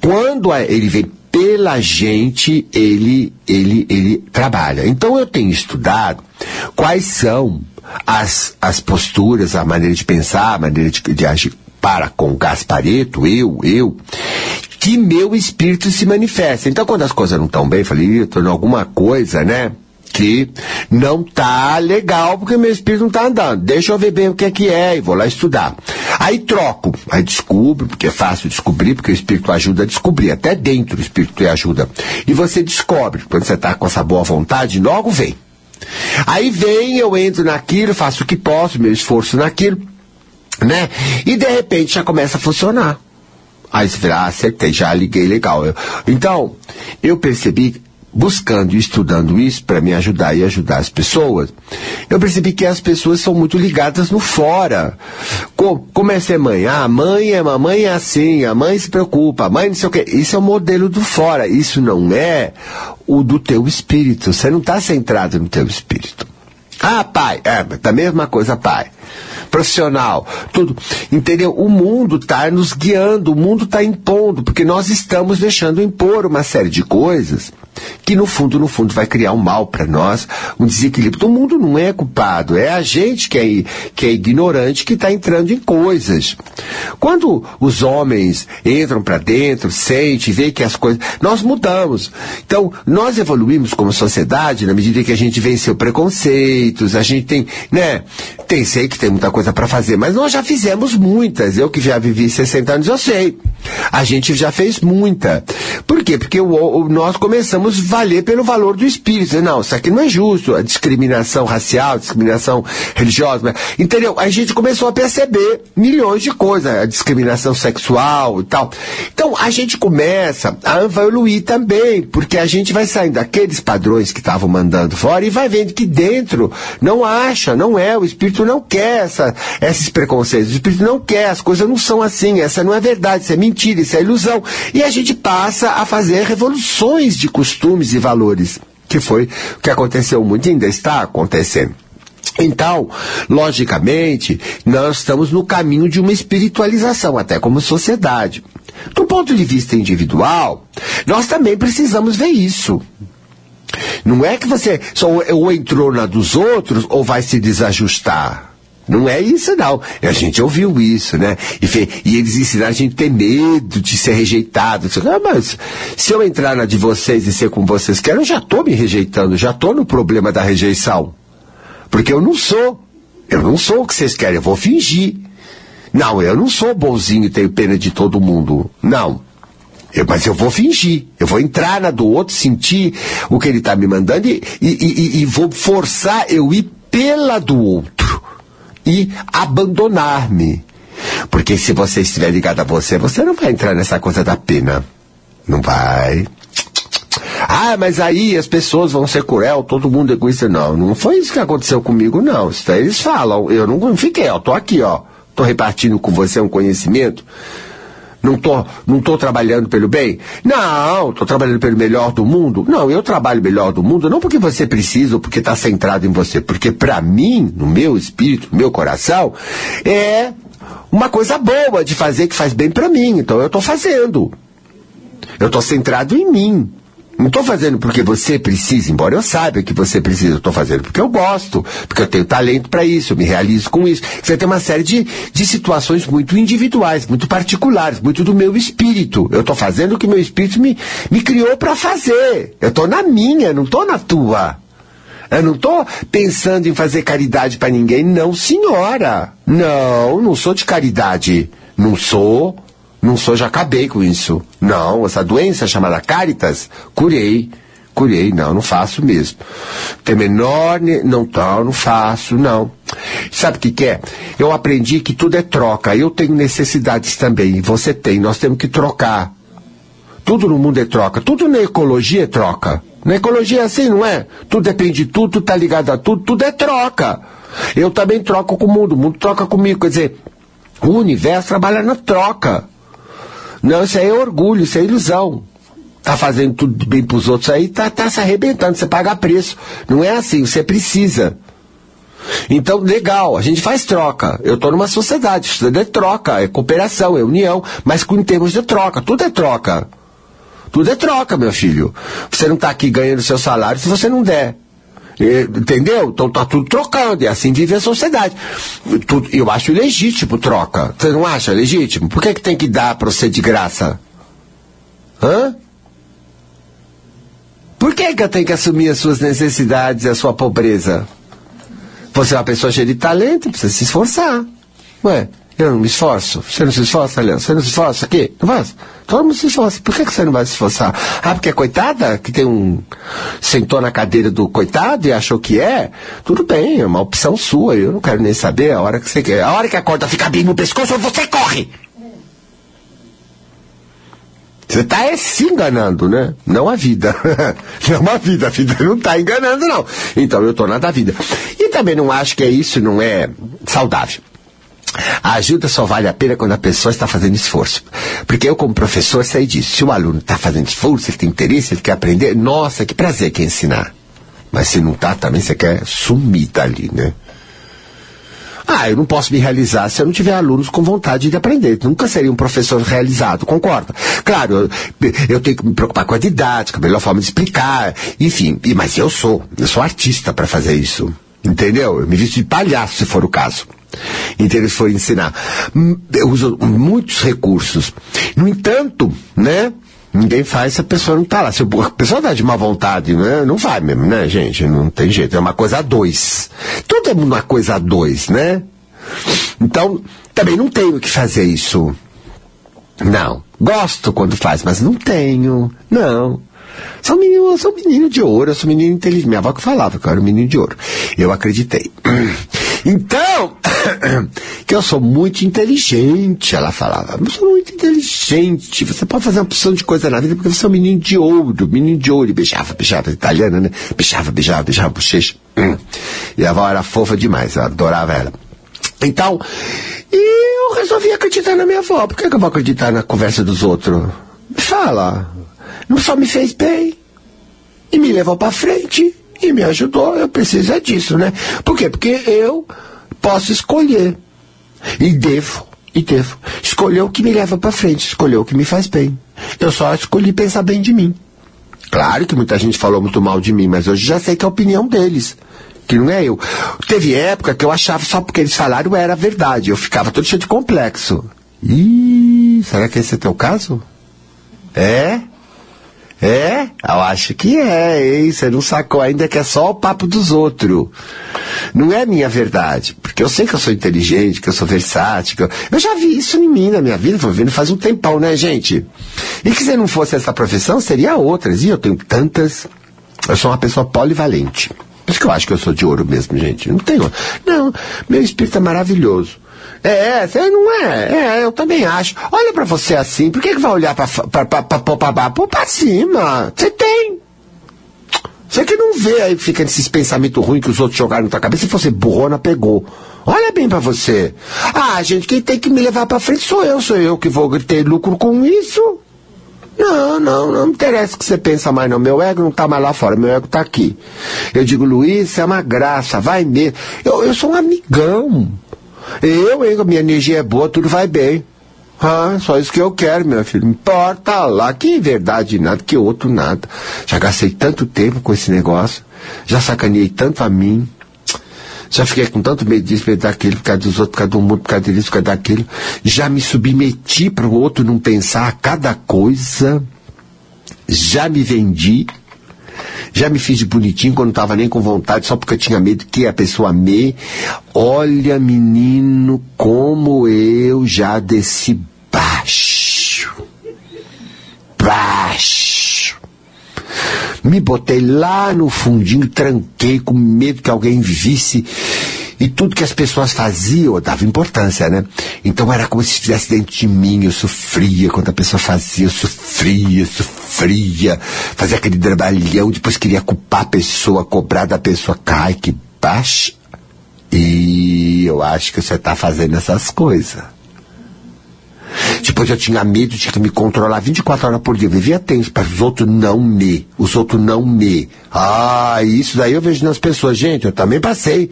Quando ele vem pela gente, ele, ele, ele trabalha. Então eu tenho estudado quais são as, as posturas, a maneira de pensar, a maneira de, de agir para com Gaspareto, eu, eu, que meu espírito se manifesta. Então, quando as coisas não estão bem, eu falei, estou em alguma coisa, né? Que não tá legal porque meu espírito não tá andando. Deixa eu ver bem o que é que é e vou lá estudar. Aí troco, aí descubro, porque é fácil descobrir, porque o espírito ajuda a descobrir. Até dentro o espírito te ajuda. E você descobre, quando você tá com essa boa vontade, logo vem. Aí vem, eu entro naquilo, faço o que posso, meu esforço naquilo né? E de repente já começa a funcionar. Aí você fala, ah, acertei, já liguei legal. Eu, então, eu percebi, buscando e estudando isso para me ajudar e ajudar as pessoas, eu percebi que as pessoas são muito ligadas no fora. como como é ser mãe? Ah, a mãe é, a mãe é assim, a mãe se preocupa, a mãe não sei o quê. Isso é o modelo do fora, isso não é o do teu espírito. Você não está centrado no teu espírito. Ah, pai, é, a mesma coisa, pai profissional, tudo. Entendeu? O mundo está nos guiando, o mundo está impondo, porque nós estamos deixando impor uma série de coisas que no fundo, no fundo, vai criar um mal para nós, um desequilíbrio. O mundo não é culpado, é a gente que é, que é ignorante que está entrando em coisas. Quando os homens entram para dentro, sente, vê que as coisas. Nós mudamos. Então, nós evoluímos como sociedade na medida que a gente venceu preconceitos, a gente tem, né? Tem, sei que tem muita coisa para fazer, mas nós já fizemos muitas. Eu que já vivi 60 anos, eu sei. A gente já fez muita. Por quê? Porque o, o, nós começamos a valer pelo valor do espírito. Não, isso aqui não é justo. A discriminação racial, a discriminação religiosa. Entendeu? A gente começou a perceber milhões de coisas. A discriminação sexual e tal. Então, a gente começa a evoluir também, porque a gente vai saindo daqueles padrões que estavam mandando fora e vai vendo que dentro não acha, não é, o espírito não quer essa, esses preconceitos. O espírito não quer, as coisas não são assim, essa não é verdade, isso é mentira, isso é ilusão. E a gente passa a fazer revoluções de costumes e valores, que foi o que aconteceu muito e ainda está acontecendo. Então, logicamente, nós estamos no caminho de uma espiritualização, até como sociedade. Do ponto de vista individual, nós também precisamos ver isso. Não é que você só ou entrou na dos outros ou vai se desajustar. Não é isso, não. A gente ouviu isso, né? E, fe... e eles ensinaram a gente a ter medo de ser rejeitado. Ah, mas se eu entrar na de vocês e ser como vocês querem, eu já estou me rejeitando, já estou no problema da rejeição. Porque eu não sou. Eu não sou o que vocês querem, eu vou fingir. Não, eu não sou bonzinho e tenho pena de todo mundo. Não. Eu, mas eu vou fingir. Eu vou entrar na do outro, sentir o que ele está me mandando e, e, e, e vou forçar eu ir pela do outro. E abandonar-me. Porque se você estiver ligado a você, você não vai entrar nessa coisa da pena. Não vai. Ah, mas aí as pessoas vão ser cruel, todo mundo é egoísta. Não, não foi isso que aconteceu comigo, não. Isso daí eles falam. Eu não fiquei, ó, tô aqui, ó. Tô repartindo com você um conhecimento. Não tô, não tô trabalhando pelo bem? Não, tô trabalhando pelo melhor do mundo? Não, eu trabalho melhor do mundo não porque você precisa ou porque está centrado em você, porque para mim, no meu espírito, no meu coração, é uma coisa boa de fazer que faz bem para mim. Então eu tô fazendo. Eu tô centrado em mim. Não estou fazendo porque você precisa, embora eu saiba que você precisa, estou fazendo porque eu gosto, porque eu tenho talento para isso, eu me realizo com isso. Você tem uma série de, de situações muito individuais, muito particulares, muito do meu espírito. Eu estou fazendo o que meu espírito me, me criou para fazer. Eu estou na minha, não estou na tua. Eu não estou pensando em fazer caridade para ninguém, não, senhora. Não, não sou de caridade. Não sou. Não sou, já acabei com isso. Não, essa doença chamada Caritas, curei. Curei, não, não faço mesmo. Tem menor, não, não, não faço, não. Sabe o que, que é? Eu aprendi que tudo é troca. Eu tenho necessidades também, você tem, nós temos que trocar. Tudo no mundo é troca, tudo na ecologia é troca. Na ecologia é assim, não é? Tudo depende de tudo, tudo está ligado a tudo, tudo é troca. Eu também troco com o mundo, o mundo troca comigo. Quer dizer, o universo trabalha na troca. Não, isso aí é orgulho, isso é ilusão. Tá fazendo tudo bem pros outros aí, tá, tá se arrebentando, você paga preço. Não é assim, você precisa. Então, legal, a gente faz troca. Eu estou numa sociedade, isso é troca, é cooperação, é união, mas em termos de troca, tudo é troca. Tudo é troca, meu filho. Você não está aqui ganhando seu salário se você não der. Entendeu? Então tá tudo trocando, e assim vive a sociedade. Tudo, eu acho legítimo troca. Você não acha legítimo? Por que, que tem que dar para você de graça? Hã? Por que, que eu tenho que assumir as suas necessidades e a sua pobreza? Você é uma pessoa cheia de talento, precisa se esforçar. Ué, eu não me esforço. Você não se esforça, Leandro? Você não se esforça aqui? Não faz? Todo mundo se esforça. Por que, que você não vai se esforçar? Ah, porque é coitada? Que tem um. sentou na cadeira do coitado e achou que é? Tudo bem, é uma opção sua. Eu não quero nem saber a hora que você quer. A hora que a corda fica bem no pescoço, você corre! Você está é, se enganando, né? Não a vida. não a vida. A vida não está enganando, não. Então eu estou na da vida. E também não acho que é isso, não é saudável. A ajuda só vale a pena quando a pessoa está fazendo esforço. Porque eu, como professor, sei disso. Se o aluno está fazendo esforço, ele tem interesse, ele quer aprender, nossa, que prazer que é ensinar. Mas se não está, também você quer sumir dali, né? Ah, eu não posso me realizar se eu não tiver alunos com vontade de aprender. Nunca seria um professor realizado, concorda? Claro, eu, tenho que me preocupar com a didática, a melhor forma de explicar, enfim. Mas eu sou, eu sou artista para fazer isso. Entendeu? Eu me visto de palhaço, se for o caso. Então eles foram ensinar. Hum, eu uso muitos recursos. No entanto, né? Ninguém faz se a pessoa não está lá. Se a pessoa está de má vontade, né? não vai mesmo, né, gente? Não tem jeito. É uma coisa a dois. Tudo é uma coisa a dois, né? Então, também não tenho que fazer isso. Não. Gosto quando faz, mas não tenho. Não. Sou menino, sou menino de ouro, eu sou menino inteligente. Minha avó que falava que eu era um menino de ouro. Eu acreditei. Então, que eu sou muito inteligente, ela falava. Eu sou muito inteligente. Você pode fazer uma opção de coisa na vida porque você é um menino de ouro, menino de ouro. E beijava, beijava, italiana, né? Beijava, beijava, beijava, bochecha. E a avó era fofa demais, eu adorava ela. Então, e eu resolvi acreditar na minha avó. Por que, que eu vou acreditar na conversa dos outros? Fala. Não só me fez bem e me levou para frente e me ajudou. Eu preciso é disso, né? Por quê? Porque eu posso escolher. E devo, e devo, escolher o que me leva para frente, escolher o que me faz bem. Eu só escolhi pensar bem de mim. Claro que muita gente falou muito mal de mim, mas hoje já sei que é a opinião deles. Que não é eu. Teve época que eu achava só porque eles falaram era verdade. Eu ficava todo cheio de complexo. Ih, será que esse é teu caso? É? É? Eu acho que é, hein? Você não sacou ainda que é só o papo dos outros. Não é minha verdade. Porque eu sei que eu sou inteligente, que eu sou versátil. Eu, eu, já vi isso em mim na minha vida, vou vendo faz um tempão, né, gente? E que se não fosse essa profissão, seria outras. E eu tenho tantas. Eu sou uma pessoa polivalente. Por isso que eu acho que eu sou de ouro mesmo, gente. Não tenho. Não, meu espírito é maravilhoso. É, você não é. É, eu também acho. Olha pra você assim, por que, que vai olhar pra, pra, pra, pra, cima? Você tem. Você que não vê aí, fica nesses pensamentos ruins que os outros jogaram na tua cabeça. Se você burrona, pegou. Olha bem para você. Ah, gente, quem tem que me levar para frente sou eu. Sou eu que vou ter lucro com isso. Não, não, não me interessa o que você pensa mais, não. Meu ego não tá mais lá fora, meu ego tá aqui. Eu digo, Luiz, é uma graça, vai mesmo. Eu, eu sou um amigão. Eu, hein, minha energia é boa, tudo vai bem. Ah, só isso que eu quero, meu filho. Importa lá, que verdade nada, que outro nada. Já gastei tanto tempo com esse negócio, já sacaneei tanto a mim, já fiquei com tanto medo disso, medo daquilo, por causa dos outros, por causa do mundo, por causa disso, por causa daquilo. Já me submeti para o outro não pensar cada coisa. Já me vendi. Já me fiz de bonitinho quando não estava nem com vontade, só porque eu tinha medo que a pessoa me. Olha, menino, como eu já desci baixo. Baixo. Me botei lá no fundinho, tranquei com medo que alguém visse. E tudo que as pessoas faziam, eu dava importância, né? Então era como se estivesse dentro de mim, eu sofria quando a pessoa fazia, eu sofria, sofria, fazia aquele trabalhão, depois queria culpar a pessoa, cobrar da pessoa, cai que baixa. E eu acho que você está fazendo essas coisas. Depois eu tinha medo, tinha que me controlar 24 horas por dia. Eu vivia tenso para os outros não me. Os outros não me. Ah, isso daí eu vejo nas pessoas. Gente, eu também passei.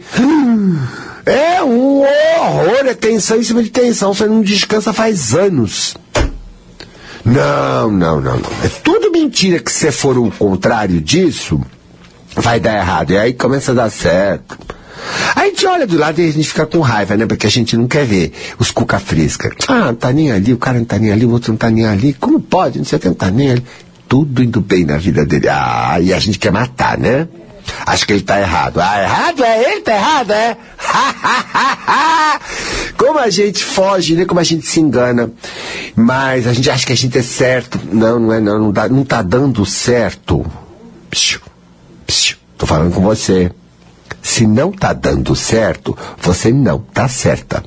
É um horror, é tensão em cima de tensão. Você não descansa faz anos. Não, não, não, não. É tudo mentira que se for o contrário disso, vai dar errado. E aí começa a dar certo. A gente olha do lado e a gente fica com raiva, né? Porque a gente não quer ver os cuca fresca. Ah, não tá nem ali, o cara não tá nem ali, o outro não tá nem ali. Como pode? Não sei que, não tá nem ali. Tudo indo bem na vida dele. Ah, e a gente quer matar, né? Acho que ele tá errado. Ah, errado é? Ele tá errado, é? Como a gente foge, né? Como a gente se engana. Mas a gente acha que a gente é certo. Não, não é não. Não, dá, não tá dando certo. Psiu, psiu, tô falando com você. Se não tá dando certo, você não tá certa.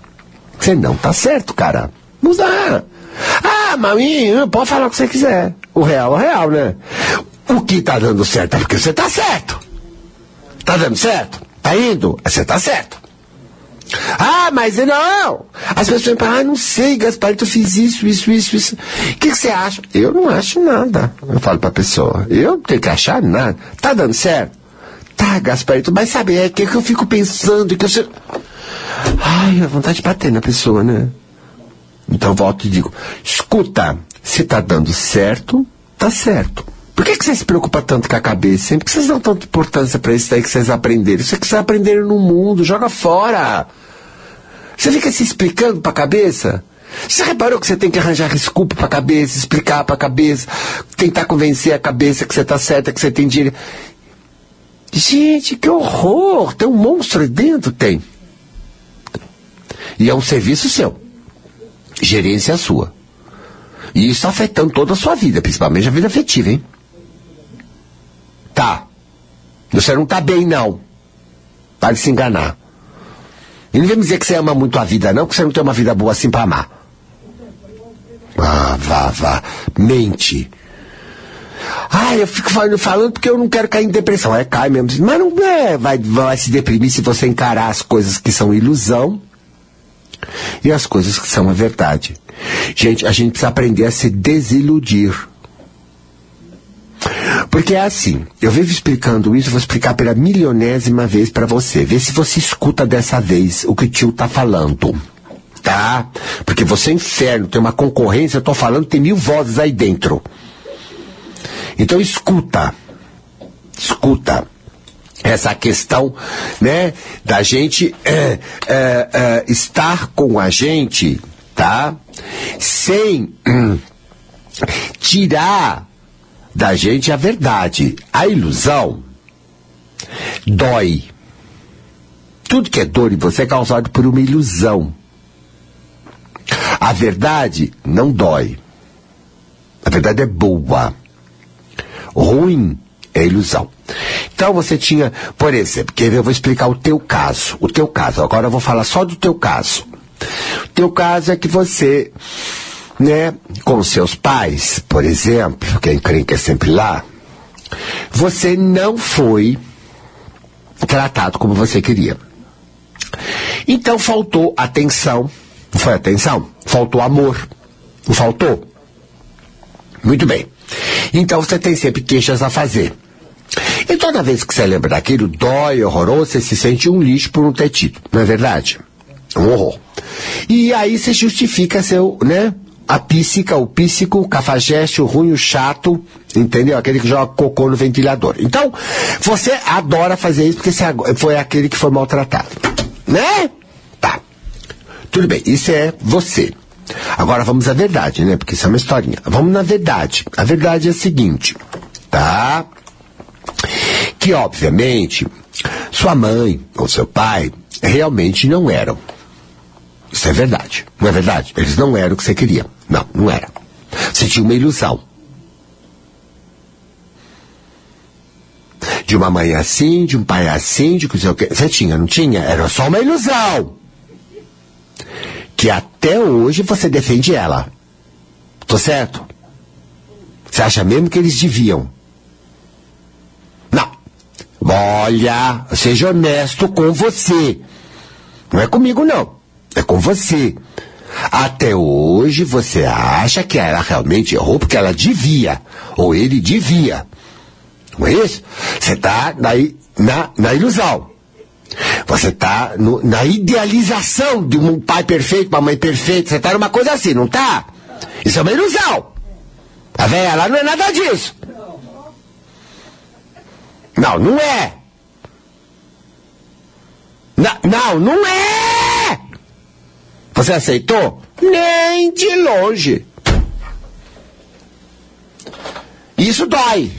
Você não tá certo, cara. Mudar. Ah, maminho, pode falar o que você quiser. O real é o real, né? O que tá dando certo é porque você tá certo. Tá dando certo? Tá indo? Você tá certo. Ah, mas não! As pessoas falam, ah, não sei, Gaspar, tu fiz isso, isso, isso, isso. O que, que, você acha? Eu não acho nada. Eu falo pra pessoa, eu não tenho que achar nada. Tá dando certo? Tá, Gasparito, mas sabe, é que, é que eu fico pensando que eu. Ai, a vontade de bater na pessoa, né? Então volto e digo: escuta, se tá dando certo, tá certo. Por que, que você se preocupa tanto com a cabeça? Sempre que vocês dão tanta importância para isso aí que vocês aprenderam. Isso é que vocês aprenderam no mundo, joga fora. Você fica se explicando pra cabeça? Você reparou que você tem que arranjar desculpa pra cabeça, explicar pra cabeça, tentar convencer a cabeça que você tá certa, que você tem dinheiro. Gente, que horror! Tem um monstro aí dentro? Tem. E é um serviço seu. Gerência sua. E isso está afetando toda a sua vida, principalmente a vida afetiva, hein? Tá. Você não tá bem, não. Para de se enganar. E não vem dizer que você ama muito a vida, não, que você não tem uma vida boa assim para amar. Ah, vá, vá. Mente. Ah, eu fico falando, falando porque eu não quero cair em depressão. É, cai mesmo. Mas não é, vai, vai se deprimir se você encarar as coisas que são ilusão e as coisas que são a verdade. Gente, a gente precisa aprender a se desiludir. Porque é assim, eu vivo explicando isso, vou explicar pela milionésima vez para você. Vê se você escuta dessa vez o que o tio tá falando. Tá? Porque você é inferno, tem uma concorrência, eu tô falando, tem mil vozes aí dentro. Então escuta, escuta essa questão, né, da gente é, é, é, estar com a gente, tá, sem hum, tirar da gente a verdade, a ilusão dói. Tudo que é dor em você é causado por uma ilusão. A verdade não dói. A verdade é boa. Ruim é ilusão. Então você tinha, por exemplo, ver, eu vou explicar o teu caso. O teu caso. Agora eu vou falar só do teu caso. O teu caso é que você, né, com seus pais, por exemplo, quem crê que é sempre lá, você não foi tratado como você queria. Então faltou atenção. Não foi atenção? Faltou amor. Faltou? Muito bem. Então você tem sempre queixas a fazer. E toda vez que você lembra daquilo, dói, horroroso, você se sente um lixo por não ter tido. Não é verdade? Um horror. E aí você justifica seu, né? A píssica, o píssico, o cafajeste, o ruim, o chato, entendeu? Aquele que joga cocô no ventilador. Então, você adora fazer isso porque você foi aquele que foi maltratado. Né? Tá. Tudo bem, isso é você. Agora vamos à verdade, né? Porque isso é uma historinha. Vamos na verdade. A verdade é a seguinte, tá? Que, obviamente, sua mãe ou seu pai realmente não eram. Isso é verdade. Não é verdade? Eles não eram o que você queria. Não, não era. Você tinha uma ilusão. De uma mãe assim, de um pai assim, de que você tinha, não tinha? Era só uma ilusão. Que até hoje você defende ela. Tô certo? Você acha mesmo que eles deviam? Não. Olha, seja honesto com você. Não é comigo, não. É com você. Até hoje você acha que ela realmente errou porque ela devia. Ou ele devia. Não é isso? Você está na, na, na ilusão. Você está na idealização de um pai perfeito, uma mãe perfeita. Você está numa coisa assim, não está? Isso é uma ilusão. A velha lá não é nada disso. Não, não é. Não, não, não é! Você aceitou? Nem de longe. Isso dói.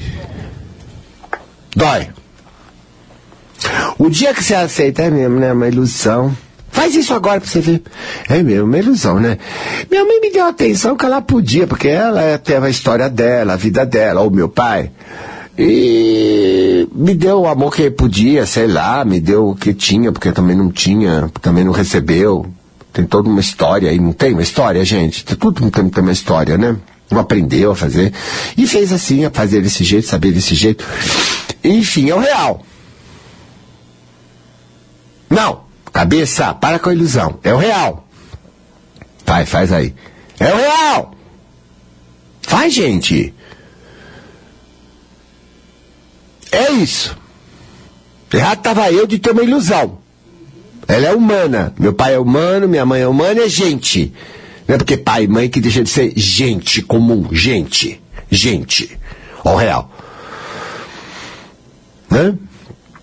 Dói. O dia que você aceita, é mesmo, né? Uma ilusão. Faz isso agora pra você ver. É mesmo, uma ilusão, né? Minha mãe me deu a atenção que ela podia, porque ela teve a história dela, a vida dela, ou meu pai. E me deu o amor que podia, sei lá, me deu o que tinha, porque também não tinha, também não recebeu. Tem toda uma história aí, não tem uma história, gente? Tudo tem, tem uma história, né? Não aprendeu a fazer. E fez assim, a fazer desse jeito, saber desse jeito. Enfim, é o real. Não, cabeça, para com a ilusão. É o real. Vai, faz aí. É o real. Faz, gente. É isso. Errado estava eu de ter uma ilusão. Ela é humana. Meu pai é humano, minha mãe é humana, é gente. Não é porque pai e mãe que deixa de ser gente comum. Gente. Gente. Ó, real. Né?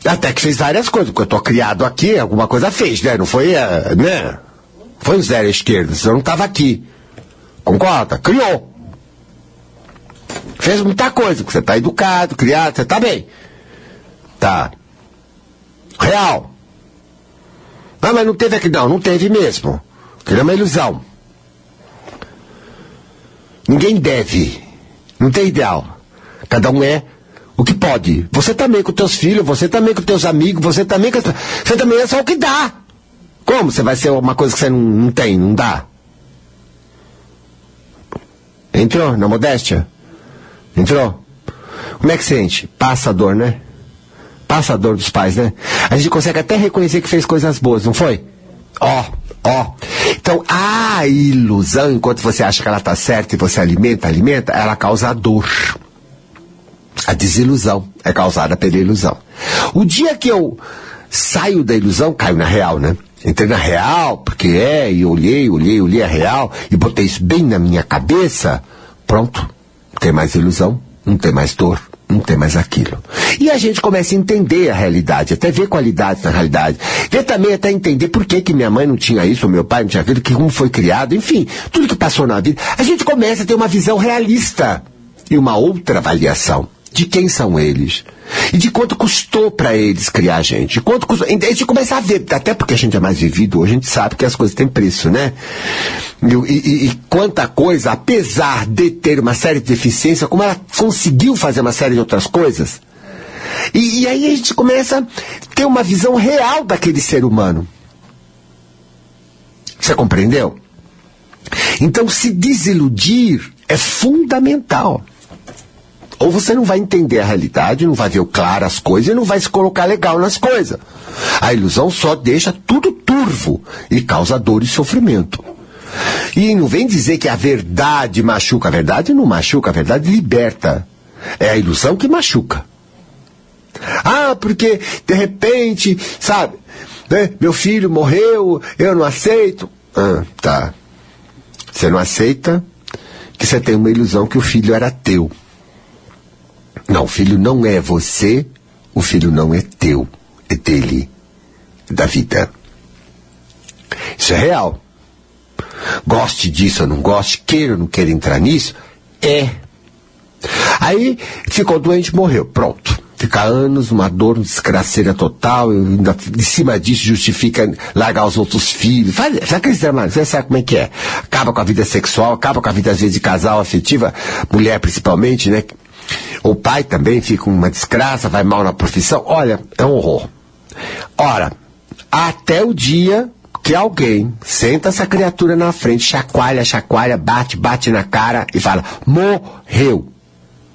Até que fez várias coisas, porque eu tô criado aqui, alguma coisa fez, né? Não foi, uh, né? Foi zero esquerda, senão não tava aqui. Concorda? Criou. Fez muita coisa, porque você tá educado, criado, você tá bem. Tá. Real. Ah, mas não teve aqui, não, não teve mesmo. Aquilo é uma ilusão. Ninguém deve. Não tem ideal. Cada um é o que pode. Você também com teus filhos, você também com teus amigos, você também com... Você também é só o que dá. Como você vai ser uma coisa que você não, não tem, não dá? Entrou na modéstia? Entrou? Como é que sente? Passa a dor, né? Passa a dor dos pais, né? A gente consegue até reconhecer que fez coisas boas, não foi? Ó, ó. Então, a ilusão, enquanto você acha que ela está certa e você alimenta, alimenta, ela causa dor. A desilusão é causada pela ilusão. O dia que eu saio da ilusão, caio na real, né? Entrei na real, porque é, e olhei, olhei, olhei a real, e botei isso bem na minha cabeça, pronto. Não tem mais ilusão, não tem mais dor, não tem mais aquilo. E a gente começa a entender a realidade, até ver qualidades na realidade. Ver também até entender por que, que minha mãe não tinha isso, ou meu pai não tinha aquilo, que como foi criado, enfim, tudo que passou na vida. A gente começa a ter uma visão realista e uma outra avaliação. De quem são eles. E de quanto custou para eles criar a gente. Quanto custou. A gente começa a ver, até porque a gente é mais vivido hoje, a gente sabe que as coisas têm preço, né? E, e, e quanta coisa, apesar de ter uma série de deficiências, como ela conseguiu fazer uma série de outras coisas. E, e aí a gente começa a ter uma visão real daquele ser humano. Você compreendeu? Então, se desiludir é fundamental. Ou você não vai entender a realidade, não vai ver claro as coisas e não vai se colocar legal nas coisas. A ilusão só deixa tudo turvo e causa dor e sofrimento. E não vem dizer que a verdade machuca. A verdade não machuca, a verdade liberta. É a ilusão que machuca. Ah, porque de repente, sabe, né, meu filho morreu, eu não aceito. Ah, tá. Você não aceita que você tem uma ilusão que o filho era teu. Não, o filho não é você, o filho não é teu, é dele, da vida. Isso é real. Goste disso ou não goste, queira ou não queira entrar nisso, é. Aí ficou doente, morreu, pronto. Fica anos, uma dor, uma desgraceira total, ainda de cima disso justifica largar os outros filhos. Faz, sabe aqueles dramas? Você sabe como é que é? Acaba com a vida sexual, acaba com a vida, às vezes, de casal afetiva, mulher principalmente, né? O pai também fica uma desgraça, vai mal na profissão. Olha, é um horror. Ora, até o dia que alguém senta essa criatura na frente, chacoalha, chacoalha, bate, bate na cara e fala: morreu.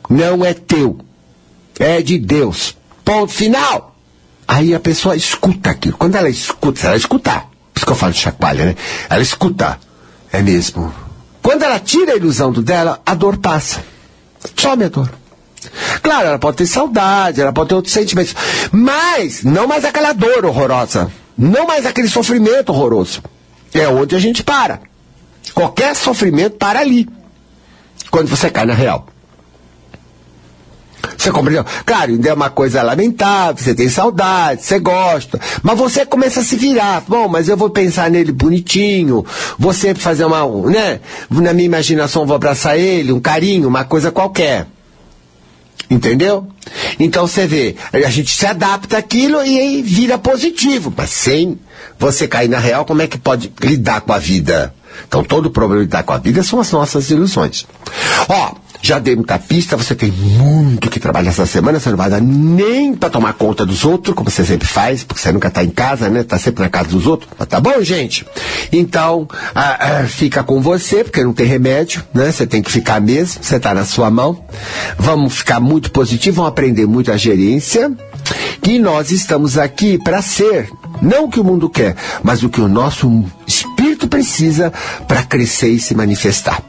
Não é teu. É de Deus. Ponto final. Aí a pessoa escuta aquilo. Quando ela escuta, ela escutar. Por isso que eu falo de chacoalha, né? Ela escuta. É mesmo. Quando ela tira a ilusão do dela, a dor passa. Some a dor. Claro, ela pode ter saudade, ela pode ter outros sentimentos, mas não mais aquela dor horrorosa, não mais aquele sofrimento horroroso. É onde a gente para. Qualquer sofrimento para ali, quando você cai na real. Você compreendeu? Claro, ainda é uma coisa lamentável, você tem saudade, você gosta, mas você começa a se virar. Bom, mas eu vou pensar nele bonitinho, vou sempre fazer uma, né? Na minha imaginação vou abraçar ele, um carinho, uma coisa qualquer. Entendeu? Então você vê, a gente se adapta àquilo e aí vira positivo, mas sem você cair na real, como é que pode lidar com a vida? Então todo problema de lidar com a vida são as nossas ilusões. Ó, já dei muita pista, você tem muito que trabalhar essa semana, você não vai dar nem para tomar conta dos outros, como você sempre faz, porque você nunca está em casa, né? Tá sempre na casa dos outros. Mas tá bom, gente? Então, ah, ah, fica com você, porque não tem remédio, né? Você tem que ficar mesmo, você está na sua mão. Vamos ficar muito positivo, vamos aprender muito a gerência. E nós estamos aqui para ser, não o que o mundo quer, mas o que o nosso espírito precisa para crescer e se manifestar.